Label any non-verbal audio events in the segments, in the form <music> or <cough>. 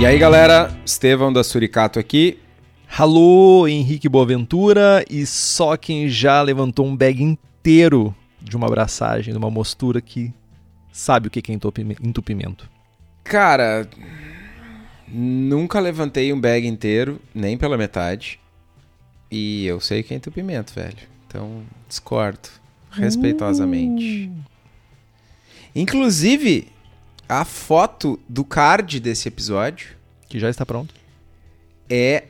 E aí, galera, Estevão da Suricato aqui. Alô, Henrique Boaventura e só quem já levantou um bag inteiro de uma abraçagem, de uma mostura que sabe o que é entupimento. Cara, nunca levantei um bag inteiro, nem pela metade. E eu sei que é entupimento, velho. Então, discordo. Respeitosamente. Uh. Inclusive, a foto do card desse episódio Que já está pronto. é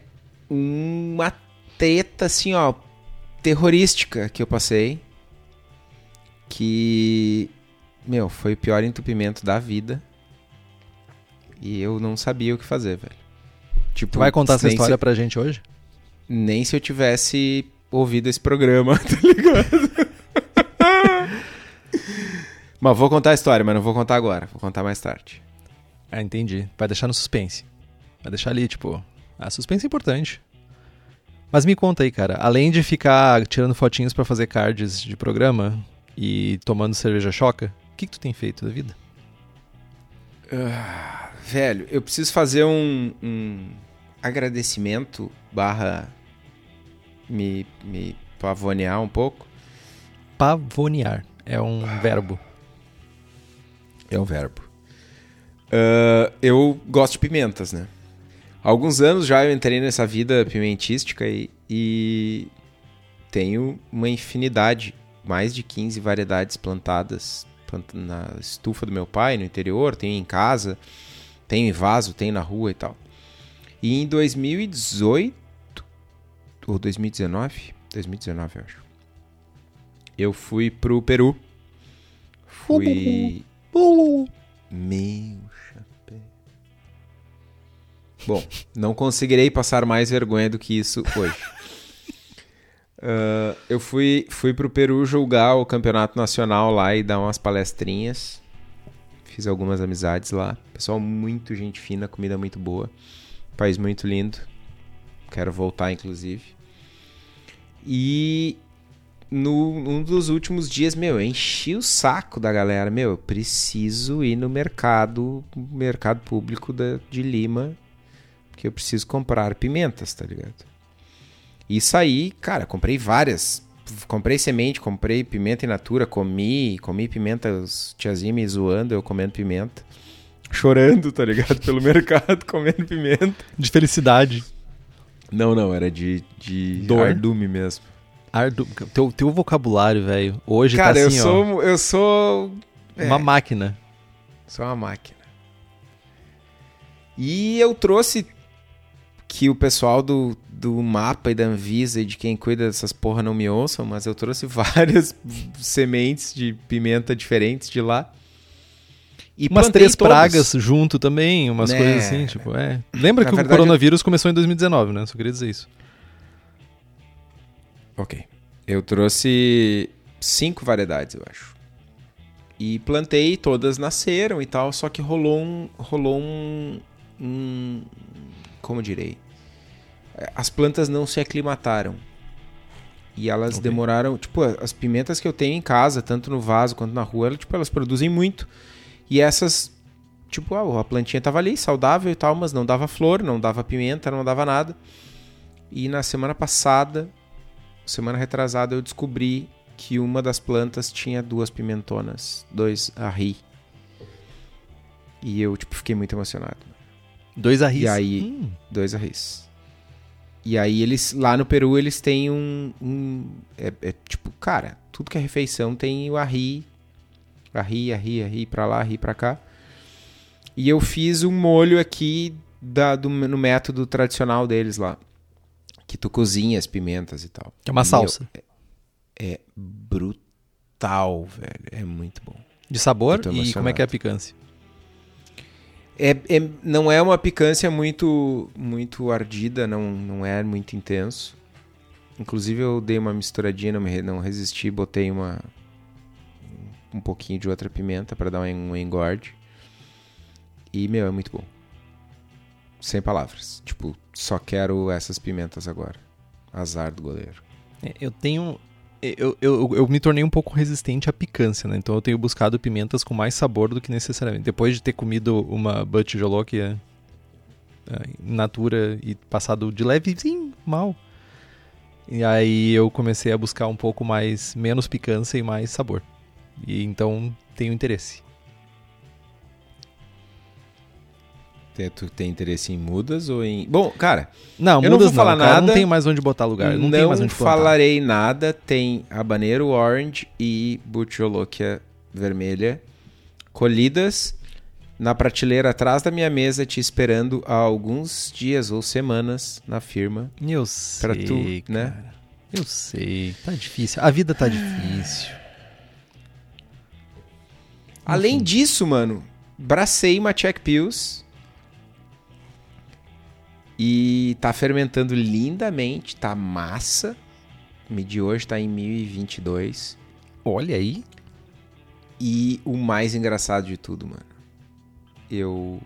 uma treta, assim, ó, terrorística que eu passei. Que, meu, foi o pior entupimento da vida. E eu não sabia o que fazer, velho. Tipo, Tu vai contar essa história Se, pra gente hoje? nem se eu tivesse ouvido esse programa, <laughs> tá ligado? Mas vou contar a história, mas não vou contar agora. Vou contar mais tarde. Ah, entendi. Vai deixar no suspense. Vai deixar ali, tipo. Ah, suspense é importante. Mas me conta aí, cara. Além de ficar tirando fotinhos pra fazer cards de programa e tomando cerveja choca, o que, que tu tem feito da vida? Ah, velho, eu preciso fazer um, um agradecimento barra me, me pavonear um pouco. Pavonear. É um verbo. É um verbo. Ah, eu gosto de pimentas, né? Há alguns anos já eu entrei nessa vida pimentística e, e tenho uma infinidade, mais de 15 variedades plantadas plant- na estufa do meu pai, no interior, tenho em casa, tenho em vaso, tenho na rua e tal. E em 2018 ou 2019, 2019 eu acho. Eu fui pro Peru. Fui meu chapéu. Bom, não conseguirei passar mais vergonha do que isso hoje. <laughs> Ah, eu fui, fui pro Peru julgar o campeonato nacional lá e dar umas palestrinhas. Fiz algumas amizades lá. Pessoal muito gente fina, comida muito boa. País muito lindo. Quero voltar, inclusive. E no, num dos últimos dias, meu, eu enchi o saco da galera. Meu, eu preciso ir no mercado, mercado público da, de Lima, porque eu preciso comprar pimentas, tá ligado? E saí, cara, comprei várias. Comprei semente, comprei pimenta in natura, comi, comi pimenta, os tiazinha me zoando, eu comendo pimenta. Chorando, tá ligado? Pelo <laughs> mercado, comendo pimenta. De felicidade. Não, não, era de, de Dor? ardume mesmo. Ardu... Teu, teu vocabulário, velho, hoje Cara, tá eu assim, ó, sou. Eu sou. é, uma máquina. Sou uma máquina. E eu trouxe que o pessoal do, do mapa e da Anvisa e de quem cuida dessas porra não me ouçam, mas eu trouxe <laughs> várias sementes de pimenta diferentes de lá. E Umas três todas. pragas junto também, umas Né. coisas assim, tipo, é. Lembra que verdade, o coronavírus começou em 2019, né? Só queria dizer isso. Ok. Eu trouxe cinco variedades, eu acho. E plantei, todas nasceram e tal, só que rolou um. Rolou um. um como direi? É, As plantas não se aclimataram. E elas Ok. demoraram. Tipo, as pimentas que eu tenho em casa, tanto no vaso quanto na rua, elas, tipo, elas produzem muito. E essas. Tipo, ah, a plantinha tava ali, saudável e tal, mas não dava flor, não dava pimenta, não dava nada. E na semana passada, semana retrasada, eu descobri que uma das plantas tinha duas pimentonas, dois arri. E eu, tipo, fiquei muito emocionado. Dois arris. E aí- Hum, Dois arris. E aí eles, lá no Peru, eles têm um... um- é, é tipo, cara, tudo que é refeição tem o arri. Arri, arri, arri pra lá, arri pra cá. E eu fiz um molho aqui da, do, no método tradicional deles lá. Que tu cozinha as pimentas e tal. que é uma Meu, salsa. É brutal, velho. É muito bom. De sabor e como é que é a picância? É, é- não é uma picância muito muito ardida, não, não é muito intenso. Inclusive eu dei uma misturadinha, não, me, não resisti, botei uma um pouquinho de outra pimenta para dar um engorde. E, meu, é muito bom. Sem palavras. Tipo, só quero essas pimentas agora. Azar do goleiro. É, Eu tenho. Eu, eu, eu me tornei um pouco resistente à picância, né? Então eu tenho buscado pimentas com mais sabor do que necessariamente. Depois de ter comido uma Butch Joló, é in natura e passado de leve, sim, mal. E aí eu comecei a buscar um pouco mais, menos picância e mais sabor. E então tenho interesse. Tu tem interesse em mudas ou em. Bom, cara. Não, eu mudas não vou falar não, cara, nada. Não tem mais onde botar lugar. Não, Não, tem mais onde plantar. falarei nada. Tem habanero orange e butiolóquia vermelha colhidas na prateleira atrás da minha mesa, te esperando há alguns dias ou semanas na firma. Eu sei, Pra tu, né? cara. Eu sei. Tá difícil. A vida tá difícil. Além disso, mano, bracei uma Check Pills. E tá fermentando lindamente, tá massa. Medi hoje tá em 1022. Olha aí. E o mais engraçado de tudo, mano. Eu,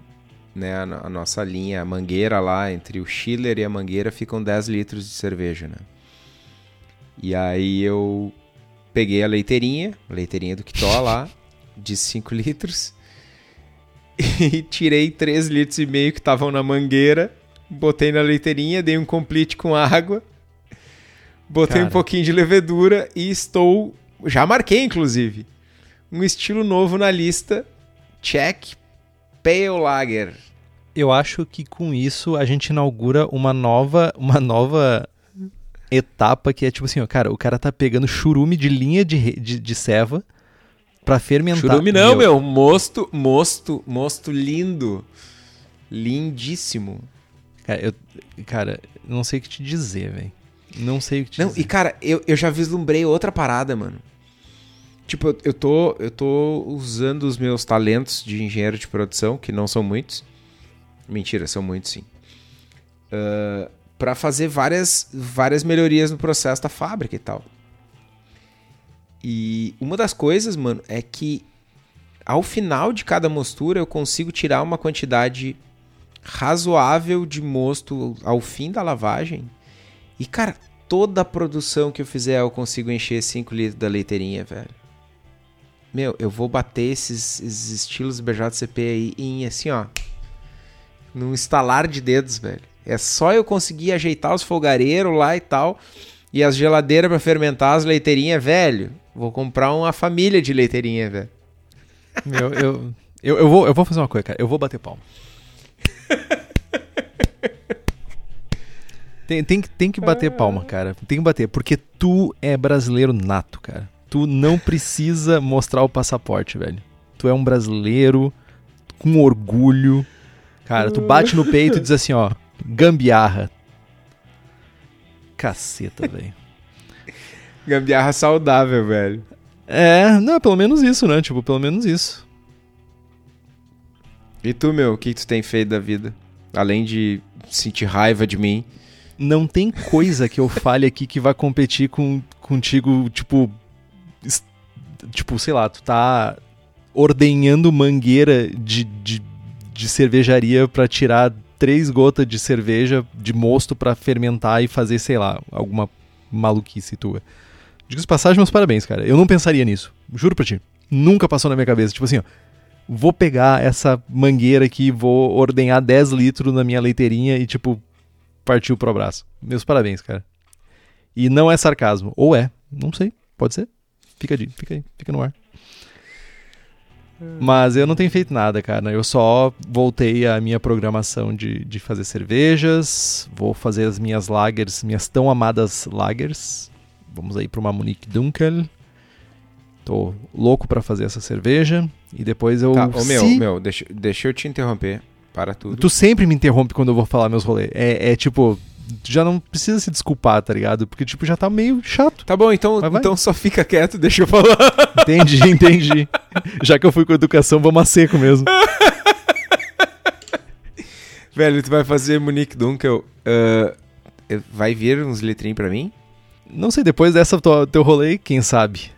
né, a, a nossa linha, a mangueira lá, entre o chiller e a mangueira, ficam 10 litros de cerveja, né? E aí eu peguei a leiteirinha, a leiteirinha do Kitó lá, <laughs> de 5 litros, <laughs> e tirei 3 litros e meio que estavam na mangueira, botei na leiteirinha, dei um complete com água, botei um Cara. pouquinho de levedura e estou, já marquei inclusive, um estilo novo na lista, check, Pale Lager. Eu acho que com isso a gente inaugura uma nova, uma nova etapa que é tipo assim, ó, cara, o cara tá pegando churume de linha de, de, de ceva pra fermentar. Churume não, meu, mosto, mosto, mosto lindo, lindíssimo. Cara, eu, cara, não sei o que te dizer, velho. Não sei o que te Não, dizer. e cara, eu, eu já vislumbrei outra parada, mano. Tipo, eu, eu tô, eu tô usando os meus talentos de engenheiro de produção, que não são muitos. Mentira, são muitos sim. Ah, pra fazer várias, várias melhorias no processo da fábrica e tal. E uma das coisas, mano, é que ao final de cada mostura eu consigo tirar uma quantidade razoável de mosto ao fim da lavagem. E, cara, toda a produção que eu fizer eu consigo encher 5 litros da leiteirinha, velho. Meu, eu vou bater esses, esses estilos BJCP aí em assim, ó. Num estalar de dedos, velho. É só eu conseguir ajeitar os folgareiros lá e tal. E as geladeiras pra fermentar as leiteirinhas, velho. Vou comprar uma família de leiteirinha, velho. Meu, eu, eu, eu, vou, eu vou fazer uma coisa, cara. Eu vou bater palma. <laughs> Tem, tem, que- tem que bater palma, cara. Tem que bater. Porque tu é brasileiro nato, cara. Tu não precisa mostrar o passaporte, velho. Tu é um brasileiro com orgulho. Cara, tu bate no peito e diz assim, ó. Gambiarra. Caceta, velho. Gambiarra saudável, velho. É, não, pelo menos isso, né? Tipo, pelo menos isso. E tu, meu, o que tu tem feito da vida? Além de sentir raiva de mim. não tem coisa que eu fale aqui que vai competir com, contigo, tipo. Tipo, sei lá, tu tá ordenhando mangueira de, de, de cervejaria pra tirar três gotas de cerveja de mosto pra fermentar e fazer, sei lá, alguma maluquice tua. Digo de passagem, meus parabéns, cara. Eu não pensaria nisso. Juro pra ti. Nunca passou na minha cabeça. Tipo assim, ó. Vou pegar essa mangueira aqui, vou ordenhar 10 litros na minha leiteirinha e, tipo, partiu pro abraço. Meus parabéns, cara. E não é sarcasmo. Ou é. Não sei. Pode ser. Fica, de, fica aí. Fica no ar. Mas eu não tenho feito nada, cara. Eu só voltei à minha programação de, de fazer cervejas. Vou fazer as minhas lagers, minhas tão amadas lagers. Vamos aí pra uma Monique Dunkel. Tô louco pra fazer essa cerveja. E depois eu. Tá, ô meu, se- meu, deixa, deixa eu te interromper. Para tudo. Tu sempre me interrompe quando eu vou falar meus rolês. É, é tipo, tu já não precisa se desculpar, tá ligado? Porque, tipo, já tá meio chato. Tá bom, então, então só fica quieto, deixa eu falar. <laughs> Entendi, entendi. Já que eu fui com educação, vamos a seco mesmo. <laughs> Velho, tu vai fazer Monique Dunkel. ah, vai vir uns litrinhos pra mim? Não sei, depois dessa tua, teu rolê, quem sabe?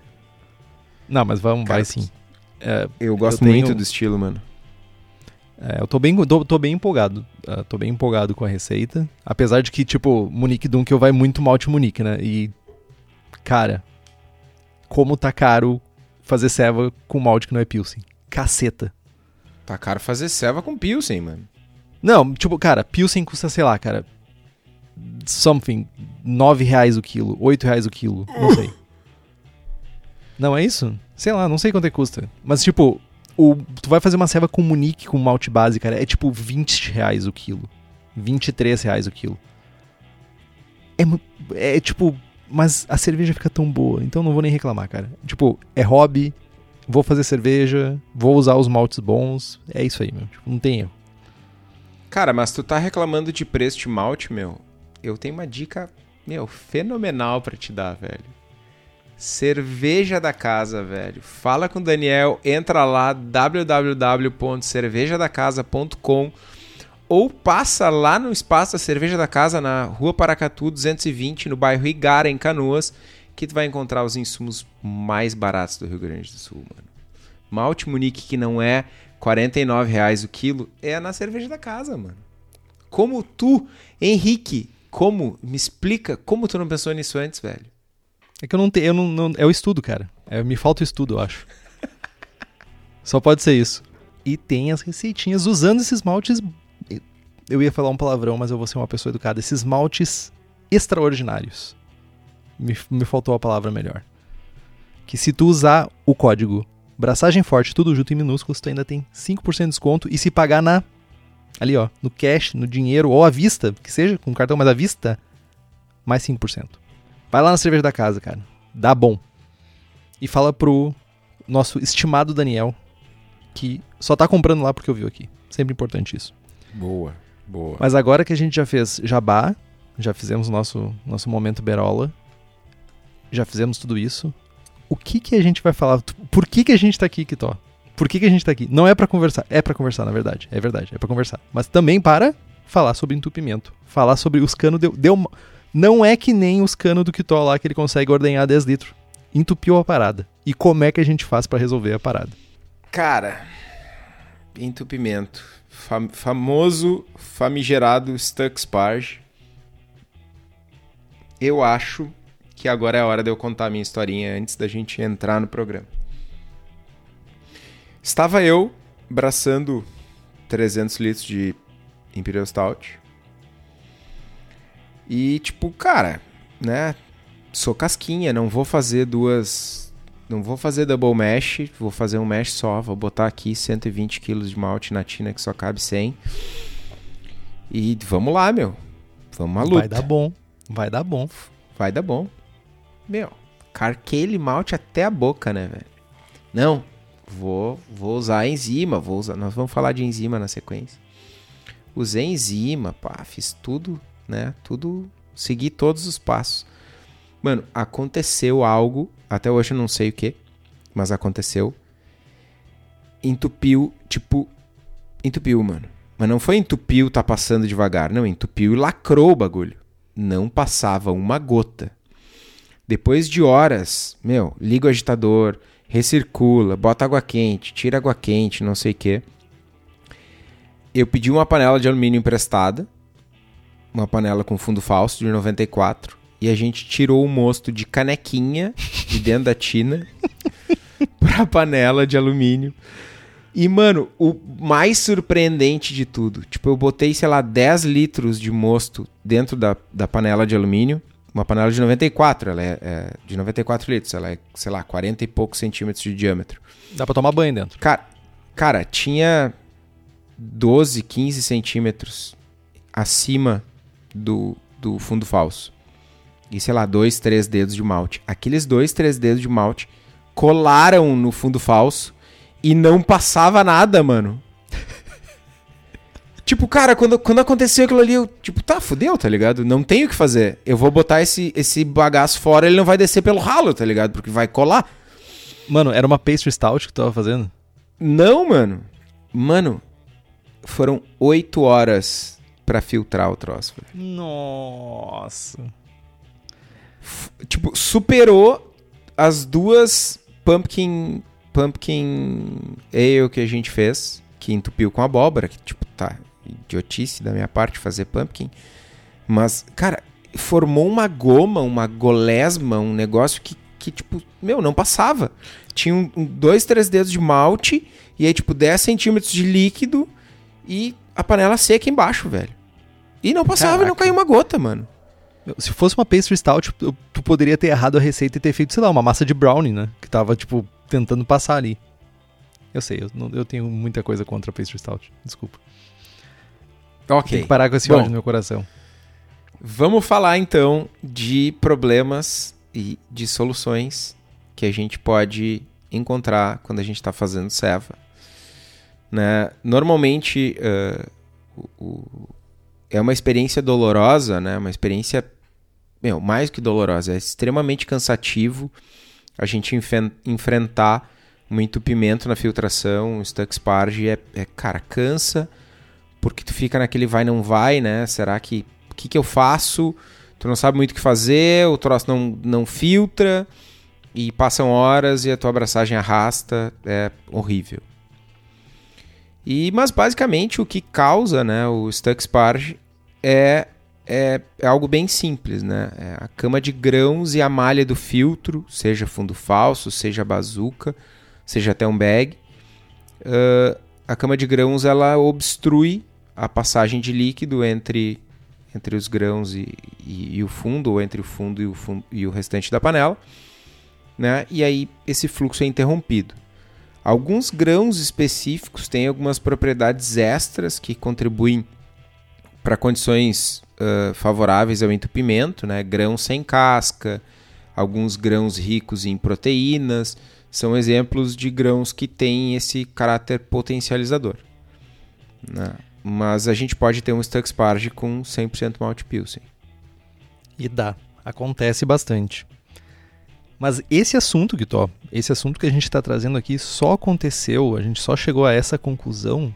Não, mas vamos, vai sim. É, Eu gosto tenho- muito do estilo, mano. é, eu tô bem, tô, tô bem empolgado. Ah, tô bem empolgado com a receita. Apesar de que, tipo, Munique Dunkel vai muito malte Munique, né? E, cara, como tá caro fazer ceva com malte que não é Pilsen. Caceta. Tá caro fazer ceva com Pilsen, mano. Não, tipo, cara, Pilsen custa, sei lá, cara. Something. 9 reais o quilo, 8 reais o quilo, não sei. Não é isso? Sei lá, não sei quanto é que custa. Mas, tipo, o, tu vai fazer uma ceva com Munique com malte base, cara, é tipo 20 reais o quilo. 23 reais o quilo. É, mu- é tipo, mas a cerveja fica tão boa, então não vou nem reclamar, cara. Tipo, é hobby, vou fazer cerveja, vou usar os maltes bons, é isso aí, meu. Tipo, não erro. Cara, mas tu tá reclamando de preço de malte, meu? Eu tenho uma dica, meu, fenomenal pra te dar, velho. Cerveja da casa, velho. Fala com o Daniel, entra lá www.cervejadacasa.com ou passa lá no espaço da Cerveja da Casa na Rua Paracatu 220, no bairro Igara, em Canoas, que tu vai encontrar os insumos mais baratos do Rio Grande do Sul, mano. Malte Munique que não é 49 reais o quilo, é na Cerveja da Casa, mano. Como tu, Henrique, como? Me explica como tu não pensou nisso antes, velho? É que eu não tenho. Eu não, não, é o estudo, cara. É, me falta o estudo, eu acho. <laughs> Só pode ser isso. E tem as receitinhas usando esses maltes. Eu ia falar um palavrão, mas eu vou ser uma pessoa educada. Esses maltes extraordinários. Me, me faltou a palavra melhor. Que se tu usar o código Braçagem Forte, tudo junto em minúsculos, tu ainda tem 5% de desconto. E se pagar na. Ali, ó, no cash, no dinheiro, ou à vista, que seja, com cartão, mas à vista, mais 5%. Vai lá na cerveja da casa, cara. Dá bom. E fala pro nosso estimado Daniel que só tá comprando lá porque eu vi aqui. Sempre importante isso. Boa, boa. Mas agora que a gente já fez jabá, já fizemos nosso nosso momento berola, já fizemos tudo isso. O que que a gente vai falar? Por que que a gente tá aqui, Kitó? Por que que a gente tá aqui? Não é pra conversar, é pra conversar, na verdade. É verdade, é pra conversar. Mas também para falar sobre entupimento, falar sobre os canos deu, deu uma- não é que nem os canos do Kitó lá que ele consegue ordenhar 10 litros. Entupiu a parada. E como é que a gente faz pra resolver a parada? Cara, entupimento. Fam- famoso, famigerado Stuck Sparge. Eu acho que agora é a hora de eu contar a minha historinha antes da gente entrar no programa. Estava eu braçando 300 litros de Imperial Stout. E, tipo, cara, né? Sou casquinha, não vou fazer duas. Não vou fazer double mash, vou fazer um mash só. Vou botar aqui 120 kg de malte na tina que só cabe 100. E vamos lá, meu. Vamos à luta. Vai dar bom. Vai dar bom. Vai dar bom. Meu, carquei ele malte até a boca, né, velho? Não, vou, vou usar enzima, vou usar, nós vamos falar de enzima na sequência. Usei enzima, pá, fiz tudo, né? Tudo, segui todos os passos. Mano, aconteceu algo, até hoje eu não sei o que, mas aconteceu. Entupiu, tipo, entupiu, mano. Mas não foi entupiu, tá passando devagar, não, entupiu e lacrou o bagulho. Não passava uma gota. Depois de horas, meu, liga o agitador, recircula, bota água quente, tira água quente, não sei o que. Eu pedi uma panela de alumínio emprestada, uma panela com fundo falso de 94, e a gente tirou o mosto de canequinha de dentro da tina <laughs> pra panela de alumínio. E, mano, o mais surpreendente de tudo, tipo, eu botei, sei lá, 10 litros de mosto dentro da, da panela de alumínio, uma panela de 94, ela é, é de 94 litros, ela é, sei lá, 40 e poucos centímetros de diâmetro. Dá pra tomar banho dentro. Cara, cara, tinha 12, 15 centímetros acima do, do fundo falso. E sei lá, dois, três dedos de malte. Aqueles dois, três dedos de malte colaram no fundo falso e não passava nada, mano. <laughs> tipo, cara, quando, quando aconteceu aquilo ali, eu, tipo, tá, fudeu, tá ligado? Não tenho o que fazer. Eu vou botar esse, esse bagaço fora, ele não vai descer pelo ralo, tá ligado? Porque vai colar. Mano, era uma pastry stout que tu tava fazendo? Não, mano. Mano, foram oito horas pra filtrar o troço. velho. Nossa. F- Tipo, superou as duas pumpkin pumpkin ale que a gente fez, que entupiu com abóbora, que tipo, tá, idiotice da minha parte fazer pumpkin. Mas, cara, formou uma goma, uma golesma, um negócio que, que tipo, meu, não passava. Tinha um- dois, três dedos de malte, e aí, tipo, 10 centímetros de líquido, e a panela seca embaixo, velho. E não passava e não Caraca. caiu uma gota, mano. Se fosse uma pastry stout, tu, tu poderia ter errado a receita e ter feito, sei lá, uma massa de brownie, né? Que tava, tipo, tentando passar ali. Eu sei, eu, não- eu tenho muita coisa contra a pastry stout. Desculpa. Tem Ok. que parar com esse Bom. ódio no meu coração. Vamos falar então de problemas e de soluções que a gente pode encontrar quando a gente está fazendo ceva. Né? Normalmente eh, o- o- é uma experiência dolorosa, né? uma experiência meu, mais que dolorosa, é extremamente cansativo a gente enfrentar um entupimento na filtração, um stuck sparge, é, é, cara, cansa, porque tu fica naquele vai não vai, né? Será que o que, que eu faço? Tu não sabe muito o que fazer, o troço não, não filtra e passam horas e a tua abraçagem arrasta, é horrível. E mas basicamente o que causa, né, o stuck sparge é é, é algo bem simples, né? É a cama de grãos e a malha do filtro, seja fundo falso, seja bazuca, seja até um bag. Ah, a cama de grãos ela obstrui a passagem de líquido entre, entre os grãos e, e- e o fundo, ou entre o fundo e o, fundo, e o restante da panela. Né? E aí esse fluxo é interrompido. Alguns grãos específicos têm algumas propriedades extras que contribuem para condições ah, favoráveis ao entupimento, né? grãos sem casca, alguns grãos ricos em proteínas, são exemplos de grãos que têm esse caráter potencializador. né? Mas a gente pode ter um Stuck Sparge com 100% malte Pilsen. E dá. Acontece bastante. Mas esse assunto, Guitó, esse assunto que a gente está trazendo aqui só aconteceu, a gente só chegou a essa conclusão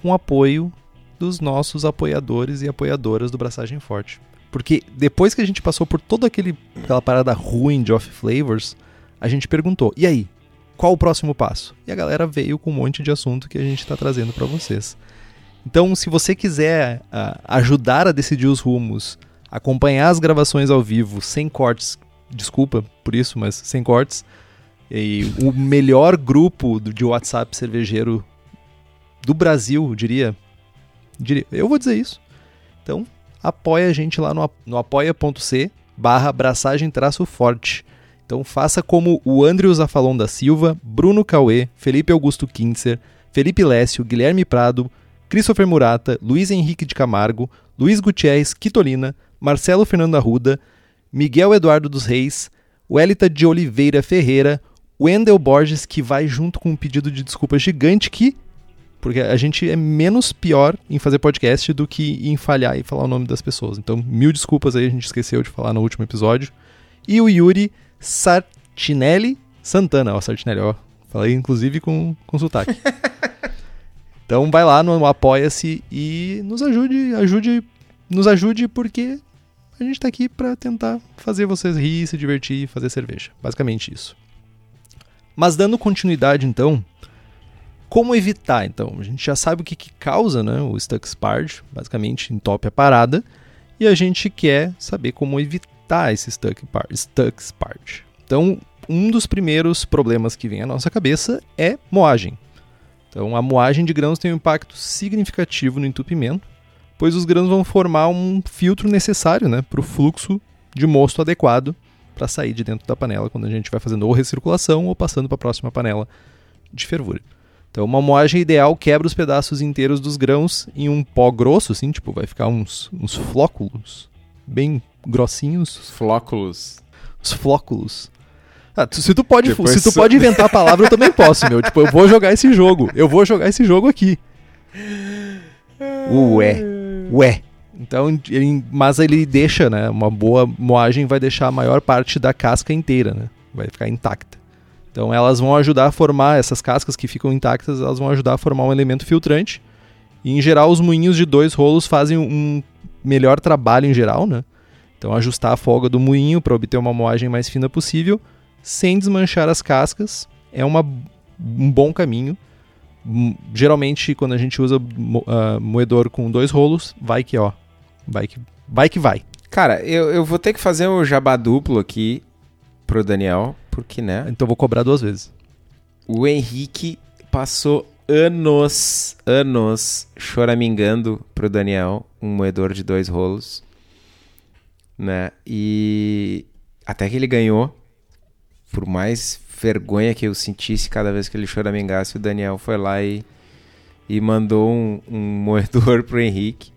com apoio dos nossos apoiadores e apoiadoras do Braçagem Forte. Porque depois que a gente passou por toda aquele, aquela parada ruim de off flavors, a gente perguntou: e aí? Qual o próximo passo? E a galera veio com um monte de assunto que a gente está trazendo para vocês. Então, se você quiser ah, ajudar a decidir os rumos, acompanhar as gravações ao vivo sem cortes, desculpa por isso, mas sem cortes, e o melhor grupo de WhatsApp cervejeiro do Brasil, diria, diria, eu vou dizer isso. Então, apoia a gente lá no, no apoia.c barra abraçagem traço forte. Então faça como o Andrew Zafalon da Silva, Bruno Cauê, Felipe Augusto Kintzer, Felipe Lécio, Guilherme Prado, Christopher Murata, Luiz Henrique de Camargo, Luiz Gutierrez Quitolina, Marcelo Fernando Arruda, Miguel Eduardo dos Reis, Welita de Oliveira Ferreira, Wendel Borges, que vai junto com um pedido de desculpa gigante que porque a gente é menos pior em fazer podcast do que em falhar e falar o nome das pessoas. Então, mil desculpas aí, a gente esqueceu de falar no último episódio. E o Yuri Sartinelli Santana, ó, Sartinelli, ó. Falei inclusive com, com sotaque. <laughs> então vai lá no Apoia-se e nos ajude, ajude, nos ajude porque a gente tá aqui pra tentar fazer vocês rir, se divertir fazer cerveja. Basicamente isso. Mas dando continuidade então, como evitar, então? A gente já sabe o que, que causa né, o Stuck Sparge, basicamente entope a parada, e a gente quer saber como evitar esse Stuck, stuck Sparge. Então, um dos primeiros problemas que vem à nossa cabeça é moagem. Então, a moagem de grãos tem um impacto significativo no entupimento, pois os grãos vão formar um filtro necessário né, para o fluxo de mosto adequado para sair de dentro da panela quando a gente vai fazendo ou recirculação ou passando para a próxima panela de fervura. Então, uma moagem ideal quebra os pedaços inteiros dos grãos em um pó grosso, assim, tipo, vai ficar uns, uns flóculos bem grossinhos. Flóculos. Os flóculos. Ah, tu- se tu pode, Depois se tu pode inventar a palavra, eu também posso, meu. Tipo, eu vou jogar esse jogo. Eu vou jogar esse jogo aqui. <laughs> Ué. Ué. Então, ele- mas ele deixa, né? Uma boa moagem vai deixar a maior parte da casca inteira, né? Vai ficar intacta. Então elas vão ajudar a formar essas cascas que ficam intactas, elas vão ajudar a formar um elemento filtrante. E em geral os moinhos de dois rolos fazem um melhor trabalho em geral, né? Então ajustar a folga do moinho para obter uma moagem mais fina possível, sem desmanchar as cascas, é uma, um bom caminho. Hum, Geralmente quando a gente usa ah, moedor com dois rolos, vai que ó, vai que vai que vai. Cara, eu, eu vou ter que fazer um jabá duplo aqui pro Daniel, porque, né? Então eu vou cobrar duas vezes. O Henrique passou anos, anos choramingando pro Daniel, um moedor de dois rolos, né? E até que ele ganhou, por mais vergonha que eu sentisse cada vez que ele choramingasse, o Daniel foi lá e, e mandou um, um <laughs> moedor pro Henrique.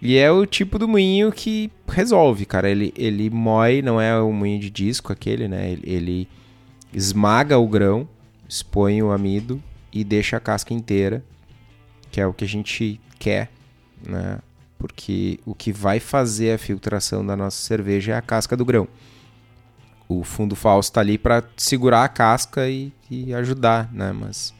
E é o tipo do moinho que resolve, cara. Ele, ele moe, não é o moinho de disco aquele, né? Ele, ele esmaga o grão, expõe o amido e deixa a casca inteira, que é o que a gente quer, né? Porque o que vai fazer a filtração da nossa cerveja é a casca do grão. O fundo falso está ali para segurar a casca e, e ajudar, né? Mas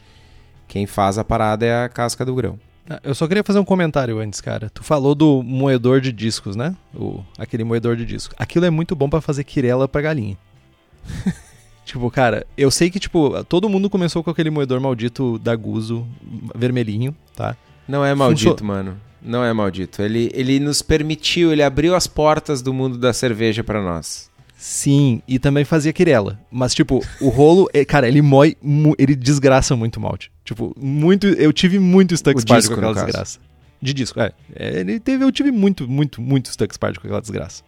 quem faz a parada é a casca do grão. Ah, Eu só queria fazer um comentário antes, cara. Tu falou do moedor de discos, né? O, aquele moedor de disco. Aquilo é muito bom pra fazer quirela pra galinha. <laughs> tipo, cara, eu sei que, tipo, todo mundo começou com aquele moedor maldito da Guzo, vermelhinho, tá? Não é maldito, Funcio- mano. Não é maldito. Ele, ele nos permitiu, ele abriu as portas do mundo da cerveja para nós. Sim, e também fazia quirela. Mas, tipo, o rolo, é- cara, ele mói, ele desgraça muito o malte. Tipo, muito. Eu tive muito Stuck Spard com aquela desgraça. De disco, é. É, Ele teve, eu tive muito, muito, muito Stuck Spard com aquela desgraça.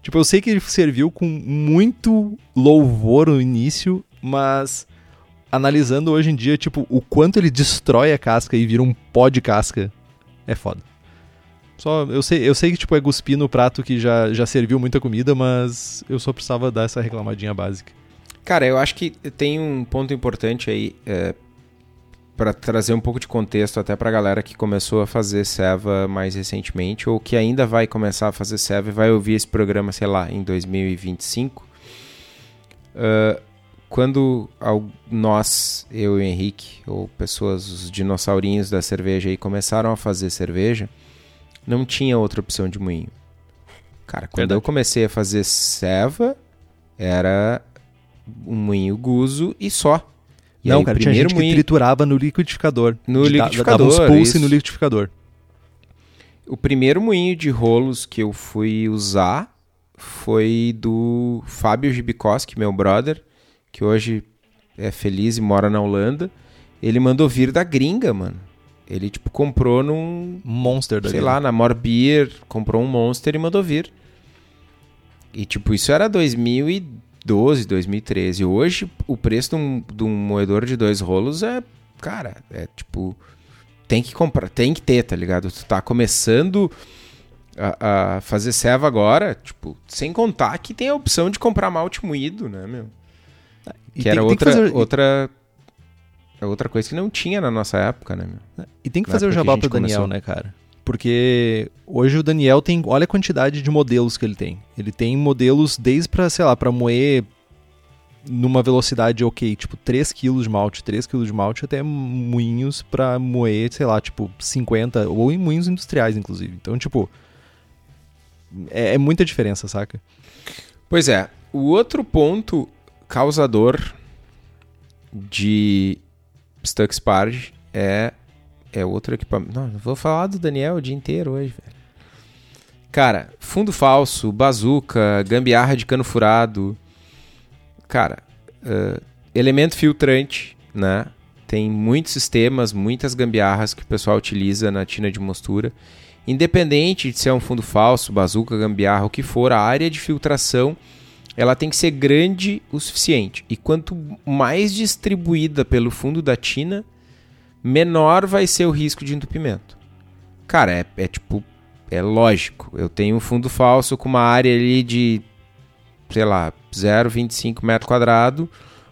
Tipo, eu sei que ele serviu com muito louvor no início, mas analisando hoje em dia, tipo, o quanto ele destrói a casca e vira um pó de casca, é foda. Só, eu sei, eu sei que tipo é cuspir no prato que já, já serviu muita comida, mas eu só precisava dar essa reclamadinha básica. Cara, eu acho que tem um ponto importante aí é, para trazer um pouco de contexto até pra galera que começou a fazer ceva mais recentemente ou que ainda vai começar a fazer ceva e vai ouvir esse programa, sei lá, em 2025. Ah, quando al- nós, eu e o Henrique, ou pessoas, os dinossaurinhos da cerveja aí, começaram a fazer cerveja, não tinha outra opção de moinho. Cara, quando Verdade. eu comecei a fazer ceva, era um moinho guzo e só. E não, aí, cara, tinha primeiro gente que moinho, triturava no liquidificador. No De- liquidificador, Dava uns pulse no liquidificador. O primeiro moinho de rolos que eu fui usar foi do Fábio Gibikoski, meu brother, que hoje é feliz e mora na Holanda. Ele mandou vir da gringa, mano. Ele, tipo, comprou num, Monster da sei vida. lá, na Morbeer, comprou um Monster e mandou vir. E, tipo, isso era 2012, 2013. Hoje, o preço de um, de um moedor de dois rolos é, cara, é tipo, tem que comprar, tem que ter, tá ligado? Tu tá começando a, a fazer ceva agora, tipo, sem contar que tem a opção de comprar malte moído, né, meu? E que tem- era tem outra, fazer- outra, é outra coisa que não tinha na nossa época, né, meu? E tem que na fazer o jabá pro Daniel, começou. né, cara? Porque hoje o Daniel tem. Olha a quantidade de modelos que ele tem. Ele tem modelos desde pra, sei lá, pra moer numa velocidade ok, tipo 3 kg de malte, 3 kg de malte, até moinhos pra moer, sei lá, tipo 50, ou em moinhos industriais, inclusive. Então, tipo. É, é muita diferença, saca? Pois é, o outro ponto causador de Stuck Sparge é, é outro equipamento. Não, vou falar do Daniel o dia inteiro hoje, velho. Cara, fundo falso, bazuca, gambiarra de cano furado. Cara, eh, elemento filtrante, né? Tem muitos sistemas, muitas gambiarras que o pessoal utiliza na tina de mostura. Independente de se é um fundo falso, bazuca, gambiarra, o que for, a área de filtração ela tem que ser grande o suficiente. E quanto mais distribuída pelo fundo da tina, menor vai ser o risco de entupimento. Cara, é, é tipo, é lógico. Eu tenho um fundo falso com uma área ali de, sei lá, 0,25 metro quadrado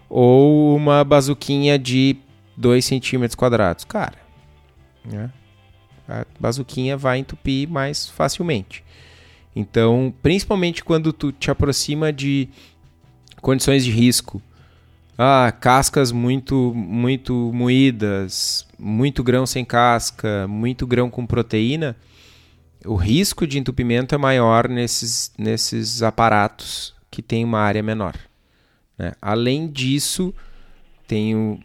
ou uma bazuquinha de 2 centímetros quadrados. Cara, né? a bazuquinha vai entupir mais facilmente. Então, principalmente quando tu te aproxima de condições de risco, ah, cascas muito muito moídas, muito grão sem casca, muito grão com proteína, o risco de entupimento é maior nesses, nesses aparatos que tem uma área menor. né? Além disso, tem o-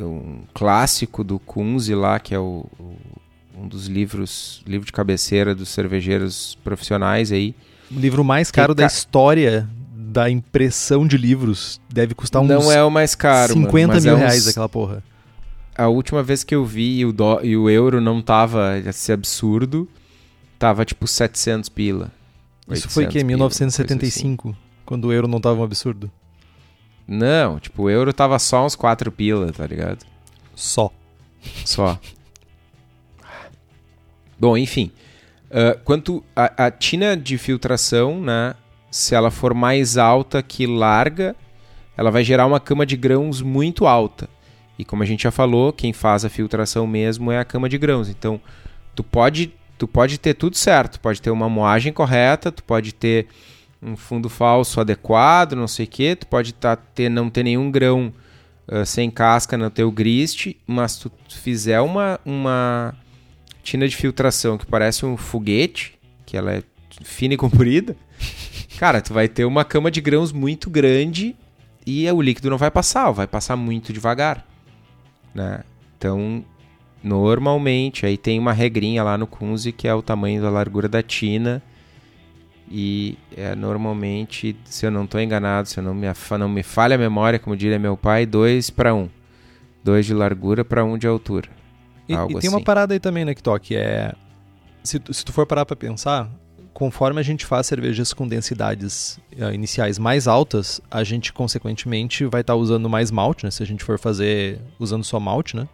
um clássico do Kunze lá, que é o, o- um dos livros, livro de cabeceira dos cervejeiros profissionais aí. O livro mais caro da ca- história da impressão de livros deve custar uns Não é o mais caro, mano, 50 mas mil é uns- reais aquela porra. a última vez que eu vi e o, dó, e o euro não tava esse absurdo, tava tipo 700 pila. Isso foi que em 1975, assim. quando o euro não tava um absurdo? Não, tipo, o euro tava só uns 4 pila, tá ligado? Só. Só. Bom, enfim. Uh, quanto a, a tina de filtração, né? Se ela for mais alta que larga, ela vai gerar uma cama de grãos muito alta. E como a gente já falou, quem faz a filtração mesmo é a cama de grãos. Então, tu pode, tu pode ter tudo certo, pode ter uma moagem correta, tu pode ter um fundo falso adequado, não sei o que, tu pode tá, ter, não ter nenhum grão uh, sem casca no teu grist, mas tu fizer uma, uma tina de filtração que parece um foguete, que ela é fina e comprida, cara, tu vai ter uma cama de grãos muito grande e o líquido não vai passar, vai passar muito devagar, né? Então, normalmente, aí tem uma regrinha lá no Kunze que é o tamanho da largura da tina e é normalmente, se eu não estou enganado, se eu não me, não me falha a memória, como diria meu pai, 2 para 1. 2 de largura para 1 um de altura. E, e tem assim. uma parada aí também, né, que é. Se, se tu for parar para pensar, conforme a gente faz cervejas com densidades uh, iniciais mais altas, a gente consequentemente vai estar tá usando mais malte, né? Se a gente for fazer usando só malte, né?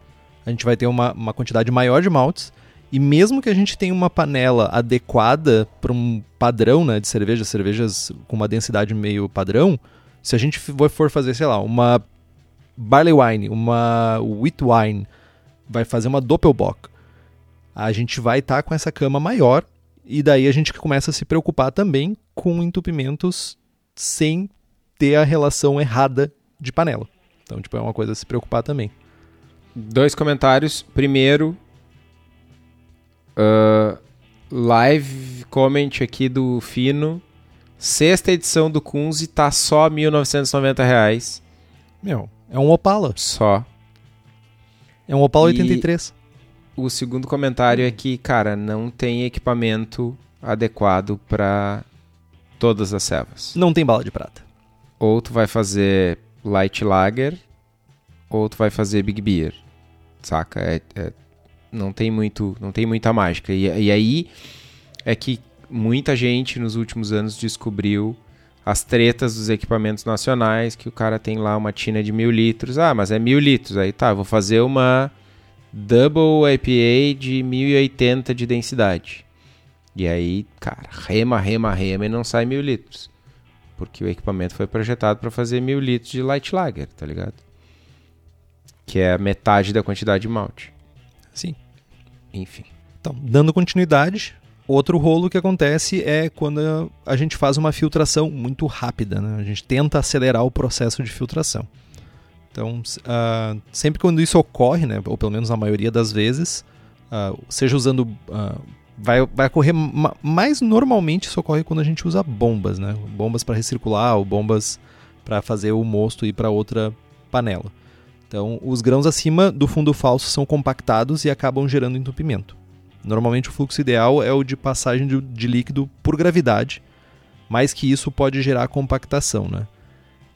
A gente vai ter uma, uma quantidade maior de maltes. E mesmo que a gente tenha uma panela adequada para um padrão né, de cerveja, cervejas com uma densidade meio padrão, se a gente for fazer, sei lá, uma barley wine, uma wheat wine, vai fazer uma doppelbock, a gente vai estar tá com essa cama maior e daí a gente começa a se preocupar também com entupimentos sem ter a relação errada de panela. Então, tipo, é uma coisa a se preocupar também. Dois comentários. Primeiro, uh, live comment aqui do Fino. Sexta edição do Kunze tá só 1.990 reais. Meu, é um Opala. Só. É um Opala e 83 o segundo comentário é que, cara, não tem equipamento adequado para todas as cevas. Não tem bala de prata. Ou tu vai fazer light lager, ou tu vai fazer big beer. Saca? É, é, não tem muito, não tem muita mágica. E, e aí é que muita gente nos últimos anos descobriu as tretas dos equipamentos nacionais, que o cara tem lá uma tina de mil litros. Ah, mas é mil litros. Aí tá, vou fazer uma Double IPA de 1080 de densidade. E aí, cara, rema, rema, rema e não sai mil litros. Porque o equipamento foi projetado para fazer mil litros de light lager, tá ligado? Que é a metade da quantidade de malte. Sim. Enfim. Então, dando continuidade, outro rolo que acontece é quando a gente faz uma filtração muito rápida, né? A gente tenta acelerar o processo de filtração. Então, uh, sempre quando isso ocorre, né, ou pelo menos na maioria das vezes, uh, seja usando. Uh, vai, vai ocorrer mais normalmente isso ocorre quando a gente usa bombas, né? Bombas para recircular ou bombas para fazer o mosto ir para outra panela. Então, os grãos acima do fundo falso são compactados e acabam gerando entupimento. Normalmente, o fluxo ideal é o de passagem de, de líquido por gravidade, mais que isso pode gerar compactação, né?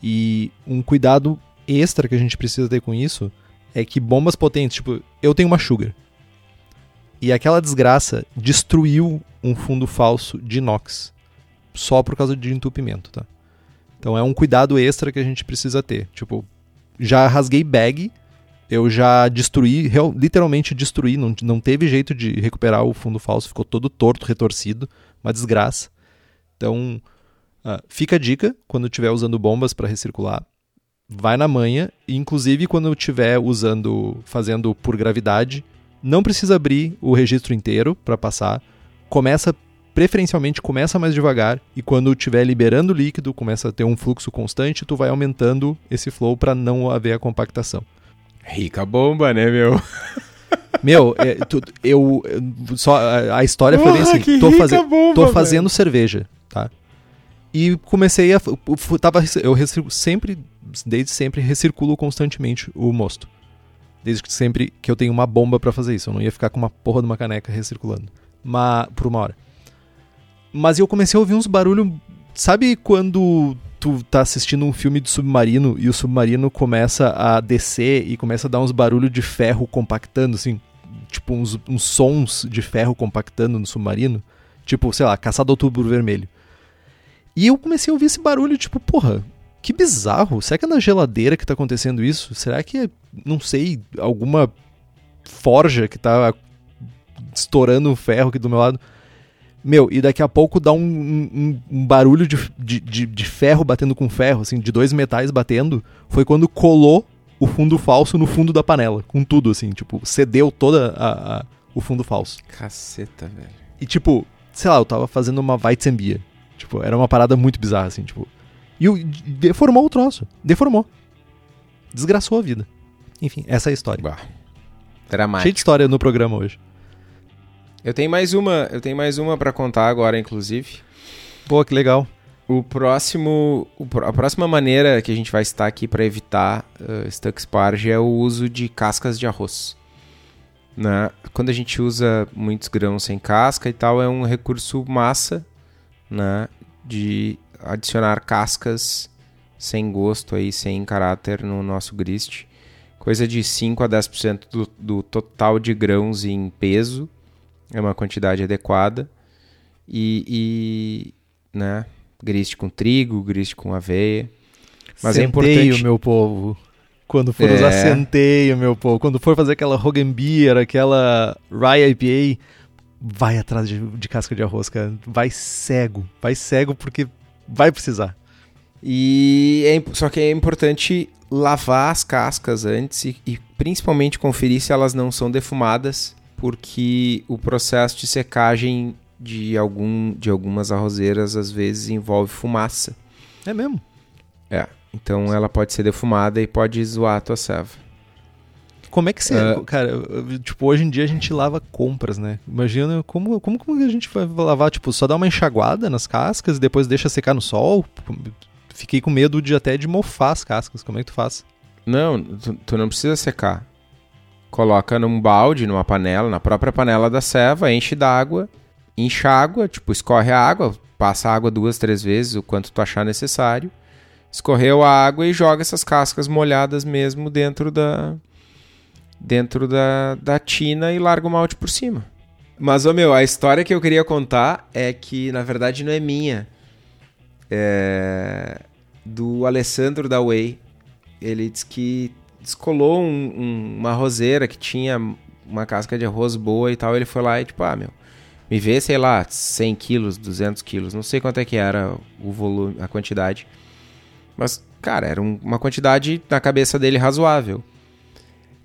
E um cuidado extra que a gente precisa ter com isso é que bombas potentes, tipo, eu tenho uma Sugar. E aquela desgraça destruiu um fundo falso de inox. Só por causa de entupimento, tá? Então é um cuidado extra que a gente precisa ter. Tipo, já rasguei bag, eu já destruí, real, literalmente destruí, não, não teve jeito de recuperar o fundo falso, ficou todo torto, retorcido, uma desgraça. Então, uh, fica a dica quando estiver usando bombas para recircular vai na manha, inclusive quando estiver usando, fazendo por gravidade, não precisa abrir o registro inteiro para passar. Começa preferencialmente começa mais devagar e quando estiver liberando líquido, começa a ter um fluxo constante, tu vai aumentando esse flow para não haver a compactação. Rica bomba, né, meu? <laughs> Meu, é, tu, eu só a, história Porra, foi assim, tô, faze, bomba, tô fazendo cerveja, tá? E comecei a tava eu sempre desde sempre recirculo constantemente o mosto. Desde que sempre que eu tenho uma bomba para fazer isso. Eu não ia ficar com uma porra de uma caneca recirculando. Mas, por uma hora. Mas eu comecei a ouvir uns barulhos. Sabe quando tu tá assistindo um filme de submarino e o submarino começa a descer e começa a dar uns barulhos de ferro compactando, assim, tipo uns, uns sons de ferro compactando no submarino, tipo, sei lá, caçado outubro vermelho. E eu comecei a ouvir esse barulho, tipo, porra, que bizarro. Será que é na geladeira que tá acontecendo isso? Será que é, não sei, alguma forja que tá estourando ferro aqui do meu lado? Meu, e daqui a pouco dá um, um, um barulho de, de, de, ferro batendo com ferro, assim, de dois metais batendo. Foi quando colou o fundo falso no fundo da panela, com tudo, assim, tipo, cedeu toda a, a o fundo falso. Caceta, velho. E tipo, sei lá, eu tava fazendo uma Weizenbier. Tipo, era uma parada muito bizarra, assim, tipo. E o, deformou o troço. Deformou. Desgraçou a vida. Enfim, essa é a história. Bah. Dramático. Cheio de história no programa hoje. Eu tenho mais uma, eu tenho mais uma para contar agora, inclusive. Pô, que legal. O próximo, a próxima maneira que a gente vai estar aqui para evitar uh, stuck sparge é o uso de cascas de arroz. Né? Quando a gente usa muitos grãos sem casca e tal, é um recurso massa né? de adicionar cascas sem gosto aí, sem caráter no nosso grist. Coisa de 5 a 10% do, do total de grãos em peso é uma quantidade adequada. E, e né, grist com trigo, grist com aveia. Mas é centeio, é importante... meu povo. Quando for é... usar centeio, meu povo. Quando for fazer aquela Hogan Beer, aquela Rye IPA, vai atrás de, de casca de arroz, cara. Vai cego. Vai cego porque vai precisar. E é, só que é importante lavar as cascas antes e, e principalmente conferir se elas não são defumadas porque o processo de secagem de, algum, de algumas arrozeiras às vezes envolve fumaça. É mesmo? É. Então ela pode ser defumada e pode zoar a tua serva. Como é que você. Uh, cara, tipo, hoje em dia a gente lava compras, né? Imagina como, como, como a gente vai lavar, tipo, só dá uma enxaguada nas cascas e depois deixa secar no sol? Fiquei com medo de até de mofar as cascas. Como é que tu faz? Não, tu, tu não precisa secar coloca num balde, numa panela, na própria panela da ceva, enche d'água, enxágua, tipo, escorre a água, passa a água duas, três vezes, o quanto tu achar necessário. Escorreu a água e joga essas cascas molhadas mesmo dentro da dentro da, da tina e larga o malte por cima. Mas, ô meu, a história que eu queria contar é que, na verdade, não é minha. É do Alessandro da Way. Ele diz que descolou um, um, uma roseira que tinha uma casca de arroz boa e tal. Ele foi lá e, tipo, ah, meu, me vê, sei lá, 100 quilos, 200 quilos, não sei quanto é que era o volume, a quantidade. Mas, cara, era um, uma quantidade na cabeça dele razoável.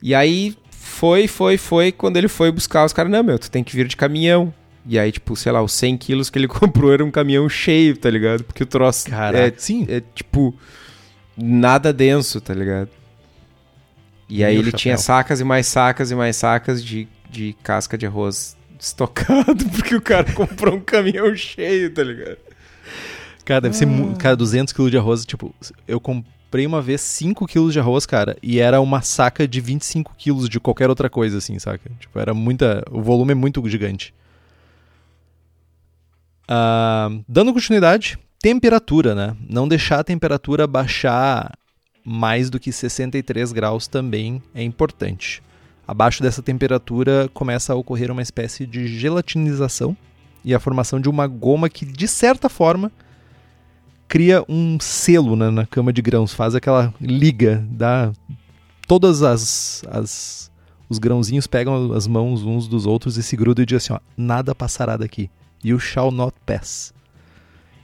E aí foi, foi, foi. Quando ele foi buscar, os caras, não, meu, tu tem que vir de caminhão. E aí, tipo, sei lá, os 100 quilos que ele <laughs> comprou era um caminhão cheio, tá ligado? Porque o troço Caraca, é, sim. é, tipo, nada denso, tá ligado? E aí ele tinha sacas e mais sacas e mais sacas de, de casca de arroz estocado, <laughs> porque o cara comprou um caminhão cheio, tá ligado? Cara, deve ah. ser. Cara, 200 kg de arroz. Tipo, eu comprei uma vez 5 kg de arroz, cara, e era uma saca de 25 kg de qualquer outra coisa, assim, saca? Tipo, era muita. O volume é muito gigante. Uh, dando continuidade, temperatura, né? Não deixar a temperatura baixar mais do que 63 graus também é importante. Abaixo dessa temperatura começa a ocorrer uma espécie de gelatinização e a formação de uma goma que, de certa forma, cria um selo né, na cama de grãos, faz aquela liga, dá todas as, as os grãozinhos pegam as mãos uns dos outros e se grudam e dizem assim, ó, nada passará daqui. You shall not pass.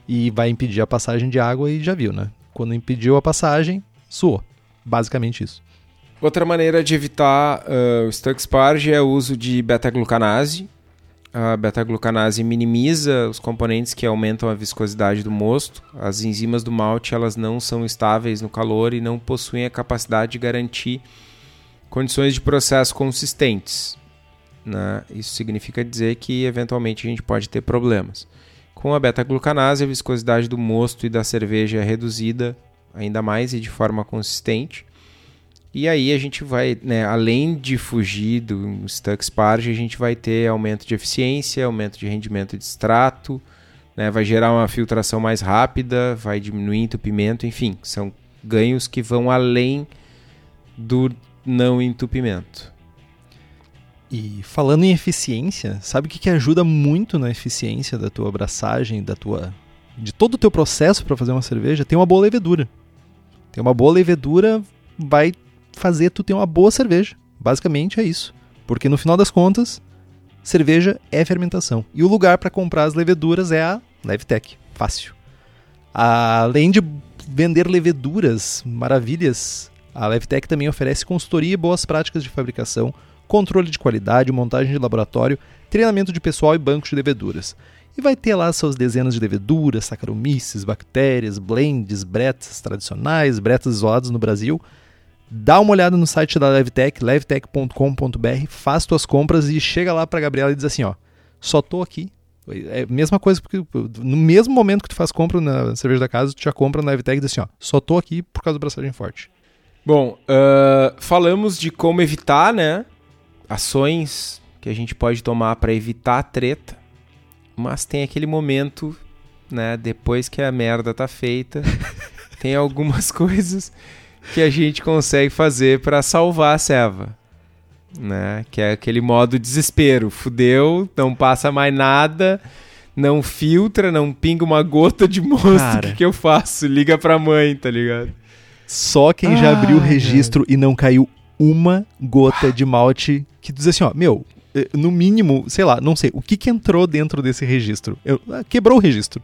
E vai impedir a passagem de água e já viu, né? Quando impediu a passagem, suou. Basicamente isso. Outra maneira de evitar uh, o stuck sparge é o uso de beta-glucanase. A beta-glucanase minimiza os componentes que aumentam a viscosidade do mosto. As enzimas do malte elas não são estáveis no calor e não possuem a capacidade de garantir condições de processo consistentes. Né? Isso significa dizer que eventualmente a gente pode ter problemas. Com a beta-glucanase, a viscosidade do mosto e da cerveja é reduzida ainda mais e de forma consistente. E aí a gente vai, né, além de fugir do stuck sparge, a gente vai ter aumento de eficiência, aumento de rendimento de extrato, né? Vai gerar uma filtração mais rápida, vai diminuir entupimento, enfim, são ganhos que vão além do não entupimento. E falando em eficiência, sabe o que, que ajuda muito na eficiência da tua abraçagem, da tua de todo o teu processo para fazer uma cerveja? Tem uma boa levedura. Tem uma boa levedura vai fazer tu ter uma boa cerveja. Basicamente é isso. Porque no final das contas, cerveja é fermentação. E o lugar para comprar as leveduras é a Levtech. Fácil. Além de vender leveduras, maravilhas, a Levtech também oferece consultoria e boas práticas de fabricação, controle de qualidade, montagem de laboratório, treinamento de pessoal e bancos de leveduras. E vai ter lá suas dezenas de leveduras, saccharomyces, bactérias, blends, bretas tradicionais, bretas isoladas no Brasil. Dá uma olhada no site da Levtech, levtech.com.br, faz tuas compras e chega lá para Gabriela e diz assim, ó, só tô aqui. É a mesma coisa, porque no mesmo momento que tu faz compra na cerveja da casa, tu já compra na Levtech e diz assim, ó, só tô aqui por causa do braçagem forte. Bom, uh, falamos de como evitar, né, ações que a gente pode tomar para evitar a treta, mas tem aquele momento, né, depois que a merda tá feita, <laughs> tem algumas coisas que a gente consegue fazer para salvar a ceva. Né? Que é aquele modo desespero. Fudeu, não passa mais nada, não filtra, não pinga uma gota de mosto. O que, que eu faço? Liga pra mãe, tá ligado? Só quem ah, já abriu o registro cara. e não caiu uma gota de malte que diz assim, ó, meu, no mínimo, sei lá, não sei, o que que entrou dentro desse registro? Eu, ah, quebrou o registro.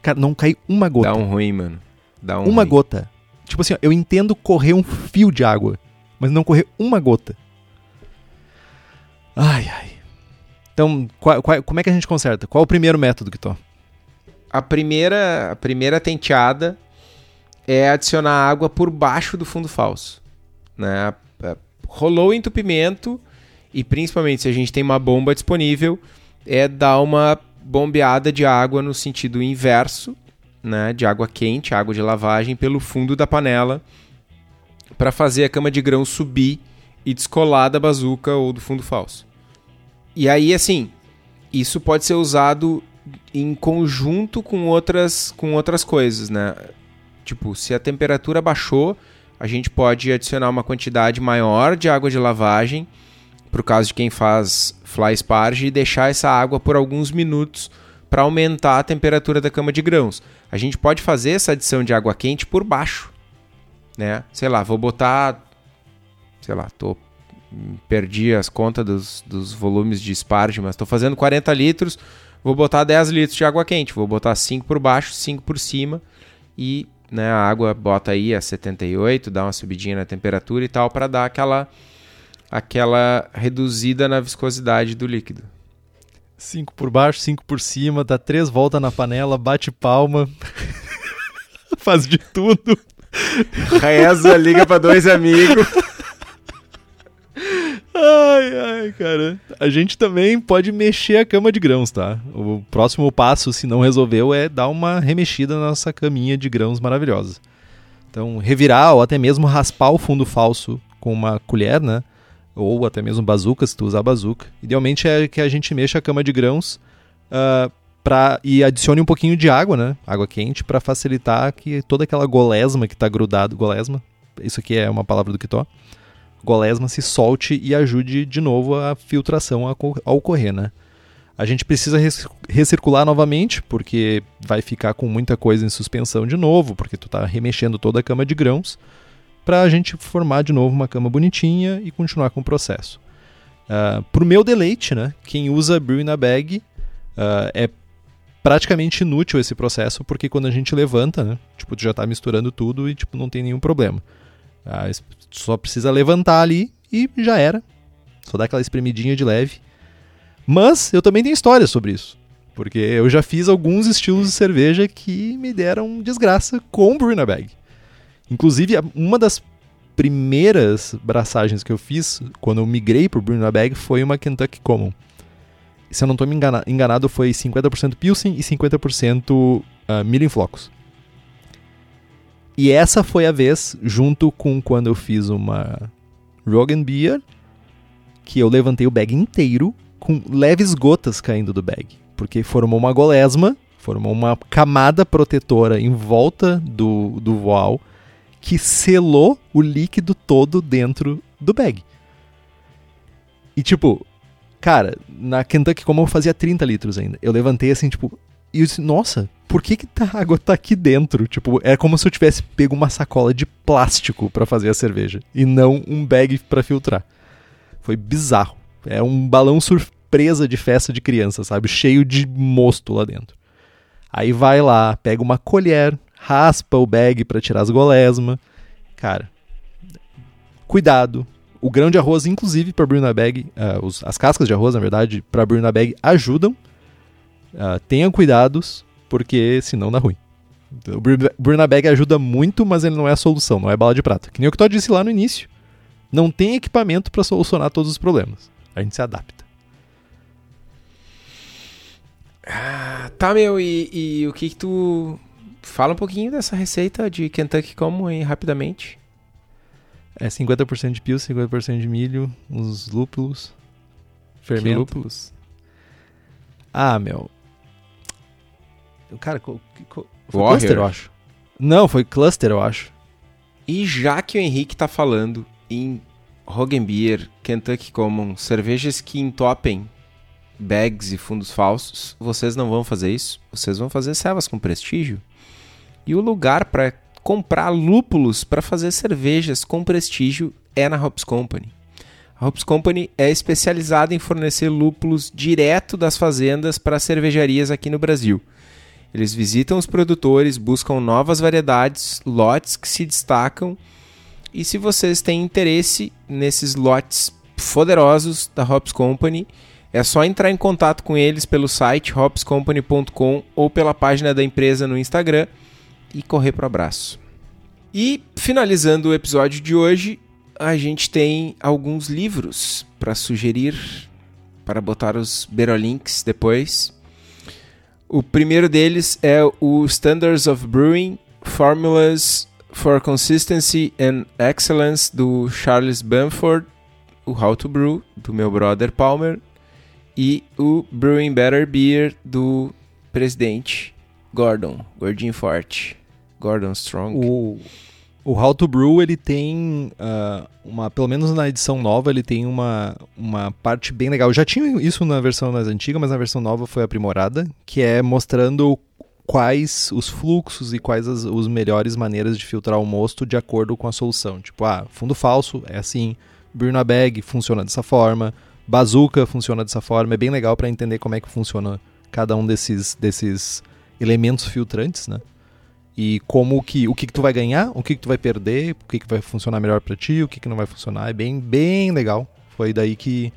Cara, não cai uma gota. Dá um ruim, mano. Dá um Uma ruim. gota. Tipo assim, ó, eu entendo correr um fio de água, mas não correr uma gota. Ai, ai. Então, qual, qual, como é que a gente conserta? Qual é o primeiro método que tô? A primeira, a primeira tenteada é adicionar água por baixo do fundo falso. Né? É, rolou o entupimento e principalmente se a gente tem uma bomba disponível, é dar uma bombeada de água no sentido inverso né, de água quente, água de lavagem, pelo fundo da panela para fazer a cama de grão subir e descolar da bazuca ou do fundo falso. E aí, assim, isso pode ser usado em conjunto com outras, com outras coisas, né? Tipo, se a temperatura baixou, a gente pode adicionar uma quantidade maior de água de lavagem, para o caso de quem faz fly sparge, e deixar essa água por alguns minutos para aumentar a temperatura da cama de grãos. A gente pode fazer essa adição de água quente por baixo, né? Sei lá, vou botar, sei lá, tô perdi as contas dos, dos volumes de esparge, mas estou fazendo 40 litros, vou botar 10 litros de água quente, vou botar 5 por baixo, 5 por cima e né, a água bota aí a 78, dá uma subidinha na temperatura e tal para dar aquela aquela reduzida na viscosidade do líquido. 5 por baixo, 5 por cima, dá três voltas na panela, bate palma, <laughs> faz de tudo. Reza, liga para dois amigos. Ai, ai, cara. A gente também pode mexer a cama de grãos, tá? O próximo passo, se não resolveu, é dar uma remexida na nossa caminha de grãos maravilhosa. Então, revirar ou até mesmo raspar o fundo falso com uma colher, né? Ou até mesmo bazuca, se tu usar bazuca. Idealmente é que a gente mexa a cama de grãos uh, pra, e adicione um pouquinho de água, né? Água quente, para facilitar que toda aquela golesma que está grudado, golesma, isso aqui é uma palavra do Kitó, golesma se solte e ajude de novo a filtração a, a ocorrer, né? A gente precisa recircular novamente, porque vai ficar com muita coisa em suspensão de novo, porque tu está remexendo toda a cama de grãos para a gente formar de novo uma cama bonitinha e continuar com o processo. Uh, Para o meu deleite, né, quem usa Brew in a Bag uh, é praticamente inútil esse processo, porque quando a gente levanta, né, tipo, tu já está misturando tudo e tipo, não tem nenhum problema. Uh, só precisa levantar ali e já era. Só dá aquela espremidinha de leve. Mas eu também tenho história sobre isso. Porque eu já fiz alguns estilos de cerveja que me deram desgraça com Brew in a Bag. Inclusive, uma das primeiras braçagens que eu fiz quando eu migrei pro Bruno Bag foi uma Kentucky Common. Se eu não estou me engana enganado, foi 50% Pilsen e 50% uh, milho em flocos. E essa foi a vez, junto com quando eu fiz uma Rogan Beer, que eu levantei o bag inteiro com leves gotas caindo do bag. Porque formou uma golesma formou uma camada protetora em volta do, do voal que selou o líquido todo dentro do bag. E tipo, cara, na Kentucky como eu fazia 30 litros ainda. Eu levantei assim, tipo, e eu disse, nossa, por que, que a água tá aqui dentro? Tipo, é como se eu tivesse pego uma sacola de plástico para fazer a cerveja e não um bag para filtrar. Foi bizarro. É um balão surpresa de festa de criança, sabe? Cheio de mosto lá dentro. Aí vai lá, pega uma colher, raspa o bag para tirar as golesmas. Cara, cuidado. O grão de arroz, inclusive, para abrir na bag, uh, os, as cascas de arroz, na verdade, para abrir na bag, ajudam. Uh, tenham cuidados, porque senão dá ruim. O Burn Bag ajuda muito, mas ele não é a solução, não é bala de prata. Que nem o que eu disse lá no início. Não tem equipamento para solucionar todos os problemas. A gente se adapta. Ah, tá, meu, e, e o que, que tu. Fala um pouquinho dessa receita de Kentucky como aí, rapidamente. É 50% de pio, 50% de milho, uns lúpulos, fermento. Que lúpulos? Ah, meu. Cara, foi cluster, eu acho. Não, foi cluster, eu acho. E já que o Henrique tá falando em Beer, Kentucky Common, cervejas que entopem bags e fundos falsos, vocês não vão fazer isso. Vocês vão fazer servas com prestígio. E o lugar para comprar lúpulos para fazer cervejas com prestígio é na Hops Company. A Hops Company é especializada em fornecer lúpulos direto das fazendas para cervejarias aqui no Brasil. Eles visitam os produtores, buscam novas variedades, lotes que se destacam e se vocês têm interesse nesses lotes poderosos da Hops Company, é só entrar em contato com eles pelo site hopscompany.com ou pela página da empresa no Instagram e correr para o abraço. E finalizando o episódio de hoje, a gente tem alguns livros para sugerir, para botar os berolinks depois. O primeiro deles é o Standards of Brewing Formulas for Consistency and Excellence do Charles Bamford, o How to Brew do meu brother Palmer e o Brewing Better Beer do presidente Gordon, gordinho forte, Gordon Strong. O, o How to Brew ele tem uh, uma, pelo menos na edição nova ele tem uma, uma parte bem legal. Já tinha isso na versão mais antiga, mas na versão nova foi aprimorada, que é mostrando quais os fluxos e quais as os melhores maneiras de filtrar o mosto de acordo com a solução. Tipo, ah, fundo falso é assim, Bruna Bag funciona dessa forma, Bazooka funciona dessa forma. É bem legal para entender como é que funciona cada um desses, desses elementos filtrantes, né? E como que o que, que tu vai ganhar, o que, que tu vai perder, o que, que vai funcionar melhor para ti, o que, que não vai funcionar. É bem, bem legal. Foi daí que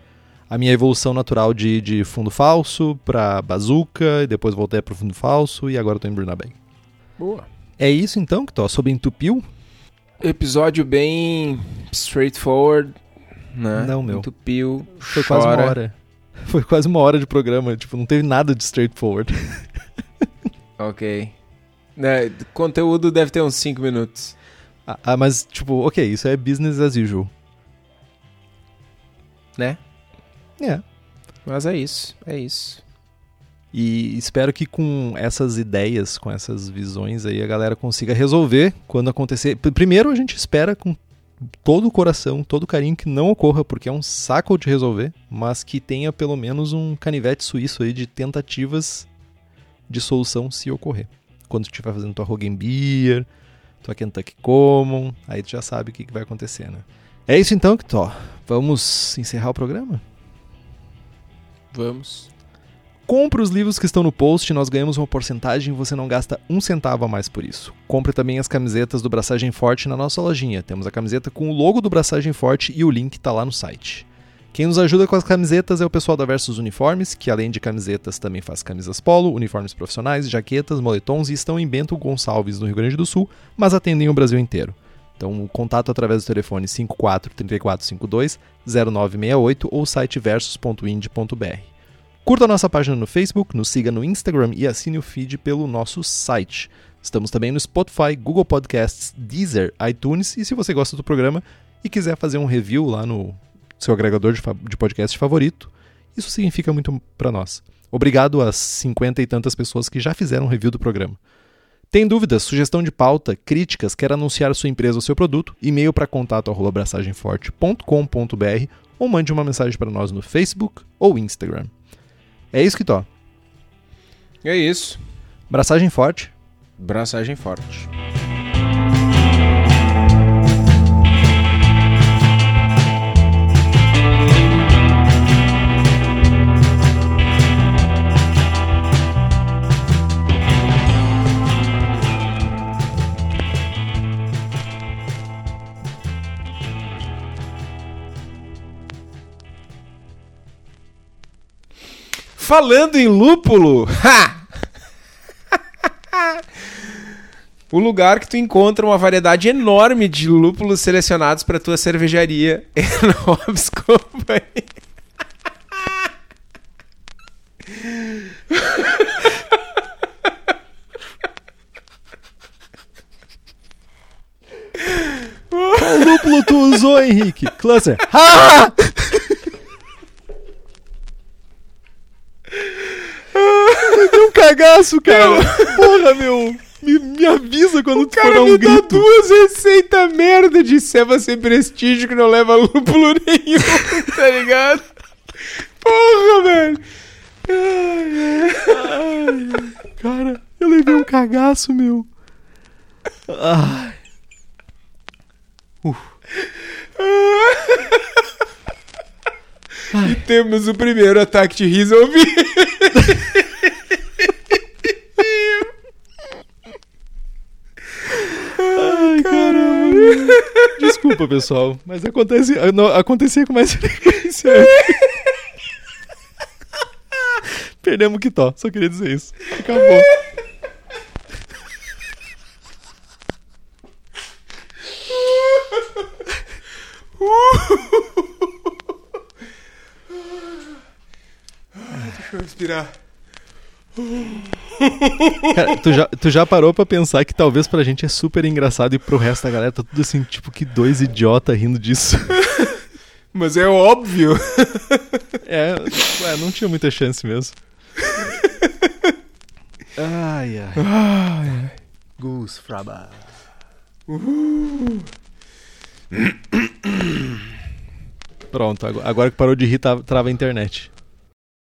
a minha evolução natural de, de fundo falso para bazuca, e depois voltei para fundo falso e agora estou em Burnabé. Boa. É isso então, que tô sobre entupiu? Episódio bem straightforward, né? Não, meu. Entupiu, Foi chora. quase uma hora. <laughs> Foi quase uma hora de programa, tipo, não teve nada de straightforward. <laughs> ok. Né, conteúdo deve ter uns 5 minutos. Ah, ah, mas, tipo, ok, isso é business as usual. Né? É. Mas é isso, é isso. E espero que com essas ideias, com essas visões aí, a galera consiga resolver quando acontecer. Primeiro a gente espera com todo o coração, todo o carinho que não ocorra, porque é um saco de resolver, mas que tenha pelo menos um canivete suíço aí de tentativas de solução se ocorrer. Quando tu estiver fazendo tua Beer, tua Kentucky Common, aí tu já sabe o que, que vai acontecer, né? É isso então, Kitó. Vamos encerrar o programa? Vamos. Compre os livros que estão no post, nós ganhamos uma porcentagem e você não gasta um centavo a mais por isso. Compre também as camisetas do Braçagem Forte na nossa lojinha. Temos a camiseta com o logo do Braçagem Forte e o link está lá no site. Quem nos ajuda com as camisetas é o pessoal da Versus Uniformes, que além de camisetas também faz camisas polo, uniformes profissionais, jaquetas, moletons e estão em Bento Gonçalves, no Rio Grande do Sul, mas atendem o Brasil inteiro. Então, contato através do telefone 54 3452 0968 ou site versus.ind.br. Curta a nossa página no Facebook, nos siga no Instagram e assine o feed pelo nosso site. Estamos também no Spotify, Google Podcasts, Deezer, iTunes e se você gosta do programa e quiser fazer um review lá no seu agregador de, de podcast favorito Isso significa muito para nós. Obrigado às cinquenta e tantas pessoas que já fizeram review do programa. Tem dúvidas, sugestão de pauta, críticas, quer anunciar sua empresa ou seu produto? E-mail para contato@abraçagemforte.com.br ou mande uma mensagem para nós no Facebook ou Instagram. É isso que tó. É isso. Braçagem forte. Braçagem forte. Falando em lúpulo, ha! o lugar que tu encontra uma variedade enorme de lúpulos selecionados para tua cervejaria é Nobis Company. Qual lúpulo tu usou, Henrique? Cluster. Ah! <laughs> Deu um cagaço, cara. Porra, meu. Me, me avisa quando O tu for dar um me dá grito. duas receitas merda de ceva sem prestígio que não leva <laughs> lúpulo nenhum, tá ligado? Porra, velho. Cara, eu levei um cagaço, meu. Ai. <laughs> E temos o primeiro ataque de riso ao <laughs> vivo. Ai, caramba. <laughs> Desculpa, pessoal, mas acontece, não, acontecia com mais frequência. Perdemos o Kitó, só queria dizer isso. Acabou. <laughs> Deixa eu respirar. Cara, tu já, tu já parou pra pensar que talvez pra gente é super engraçado e pro resto da galera tá tudo assim, tipo, que dois idiota rindo disso. <laughs> Mas é óbvio. <laughs> É, ué, não tinha muita chance mesmo. Ai, ai. Goose Fraba. Pronto, agora, que parou de rir, trava a internet.